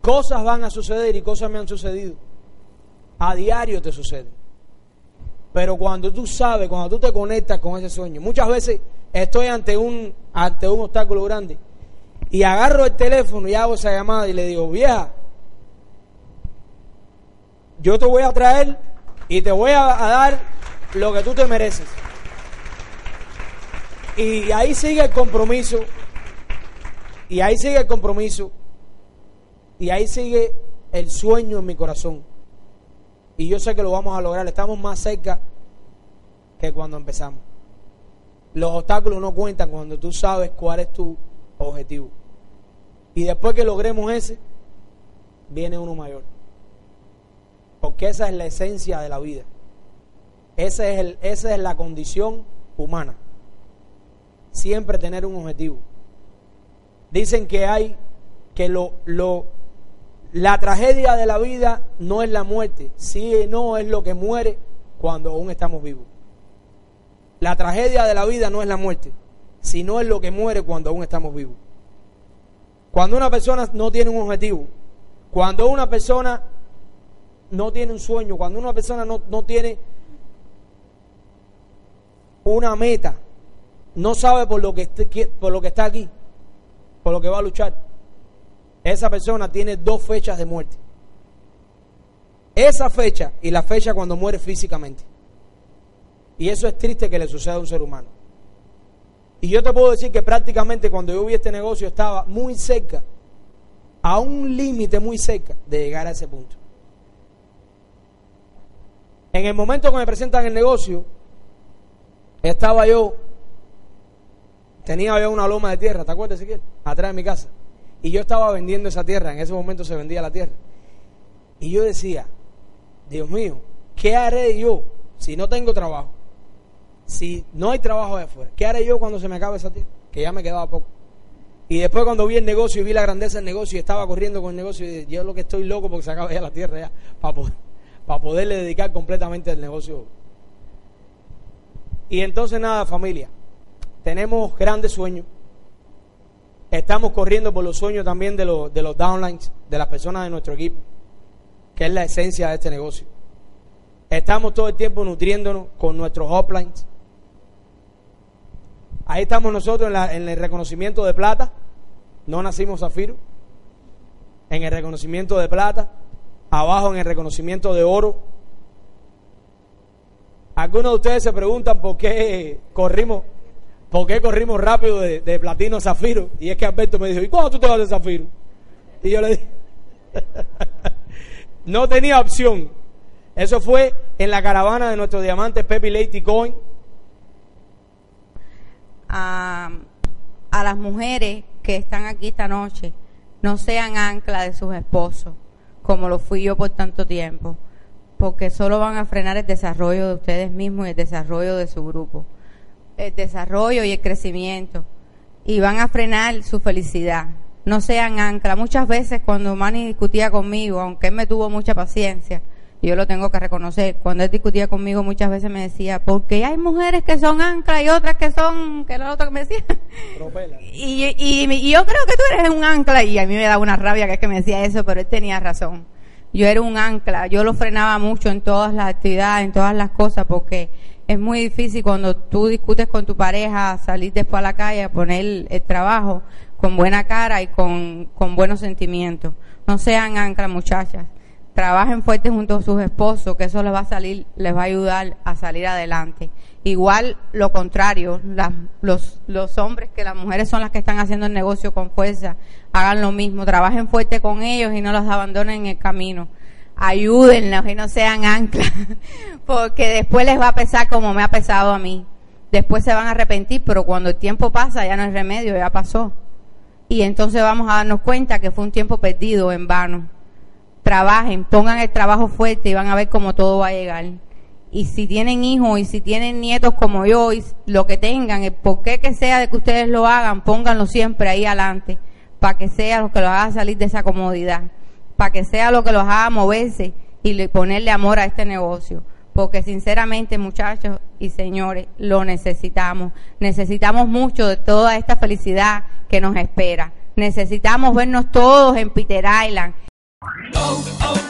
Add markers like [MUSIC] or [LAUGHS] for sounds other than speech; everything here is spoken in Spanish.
Cosas van a suceder y cosas me han sucedido. A diario te sucede. Pero cuando tú sabes, cuando tú te conectas con ese sueño, muchas veces estoy ante un, ante un obstáculo grande y agarro el teléfono y hago esa llamada y le digo, vieja, yo te voy a traer y te voy a, a dar lo que tú te mereces. Y ahí sigue el compromiso, y ahí sigue el compromiso, y ahí sigue el sueño en mi corazón. Y yo sé que lo vamos a lograr, estamos más cerca que cuando empezamos. Los obstáculos no cuentan cuando tú sabes cuál es tu objetivo. Y después que logremos ese, viene uno mayor. Porque esa es la esencia de la vida. Esa es, el, esa es la condición humana. Siempre tener un objetivo. Dicen que hay que lo, lo, la tragedia de la vida no es la muerte, sí no es lo que muere cuando aún estamos vivos. La tragedia de la vida no es la muerte, sino es lo que muere cuando aún estamos vivos. Cuando una persona no tiene un objetivo, cuando una persona no tiene un sueño, cuando una persona no, no tiene una meta, no sabe por lo, que por lo que está aquí, por lo que va a luchar, esa persona tiene dos fechas de muerte. Esa fecha y la fecha cuando muere físicamente. Y eso es triste que le suceda a un ser humano. Y yo te puedo decir que prácticamente cuando yo vi este negocio estaba muy cerca, a un límite muy cerca de llegar a ese punto. En el momento que me presentan el negocio, estaba yo, tenía una loma de tierra, ¿te acuerdas? Atrás de mi casa. Y yo estaba vendiendo esa tierra, en ese momento se vendía la tierra. Y yo decía, Dios mío, ¿qué haré yo si no tengo trabajo? Si no hay trabajo de afuera, ¿qué haré yo cuando se me acabe esa tierra? Que ya me quedaba poco. Y después cuando vi el negocio y vi la grandeza del negocio y estaba corriendo con el negocio, y yo lo que estoy loco porque se acaba ya la tierra ya, para para poderle dedicar completamente al negocio. Y entonces nada, familia, tenemos grandes sueños. Estamos corriendo por los sueños también de los, de los downlines, de las personas de nuestro equipo, que es la esencia de este negocio. Estamos todo el tiempo nutriéndonos con nuestros uplines. Ahí estamos nosotros en, en el reconocimiento de plata. No nacimos zafiro. En el reconocimiento de plata. Abajo en el reconocimiento de oro. Algunos de ustedes se preguntan por qué corrimos, por qué corrimos rápido de, platino a zafiro. Y es que Alberto me dijo, ¿y cuándo tú te vas de zafiro? Y yo le dije, [LAUGHS] no tenía opción. Eso fue en la caravana de nuestro diamante Pepe Lady Coin. a, a las mujeres que están aquí esta noche no sean ancla de sus esposos, como lo fui yo por tanto tiempo, porque solo van a frenar el desarrollo de ustedes mismos y el desarrollo de su grupo, el desarrollo y el crecimiento, y van a frenar su felicidad. No sean ancla. Muchas veces cuando Manny discutía conmigo, aunque él me tuvo mucha paciencia, y yo lo tengo que reconocer, cuando él discutía conmigo muchas veces me decía, porque hay mujeres que son ancla y otras que son, que era lo otro que me decía. [LAUGHS] Y, y, y yo creo que tú eres un ancla y a mí me da una rabia que es que me decía eso, pero él tenía razón. Yo era un ancla, yo lo frenaba mucho en todas las actividades, en todas las cosas, porque es muy difícil cuando tú discutes con tu pareja salir después a la calle a poner el, trabajo con buena cara y con, con buenos sentimientos. No sean anclas, muchachas. Trabajen fuerte junto a sus esposos, que eso les va a salir, les va a ayudar a salir adelante. Igual lo contrario, las- los, los hombres que las mujeres son las que están haciendo el negocio con fuerza, hagan lo mismo, trabajen fuerte con ellos y no los abandonen en el camino. Ayúdenlos y no sean anclas, [LAUGHS] porque después les va a pesar como me ha pesado a mí. Después se van a arrepentir, pero cuando el tiempo pasa ya no hay remedio, ya pasó. Y entonces vamos a darnos cuenta que fue un tiempo perdido en vano. trabajen, pongan el trabajo fuerte y van a ver cómo todo va a llegar. Y si tienen hijos y si tienen nietos como yo y lo que tengan, el porqué que sea de que ustedes lo hagan, pónganlo siempre ahí adelante, para que sea lo que los haga salir de esa comodidad, para que sea lo que los haga moverse y ponerle amor a este negocio porque sinceramente muchachos y señores, lo necesitamos. Necesitamos mucho de toda esta felicidad que nos espera. Necesitamos vernos todos en Peter Island. Oh, oh,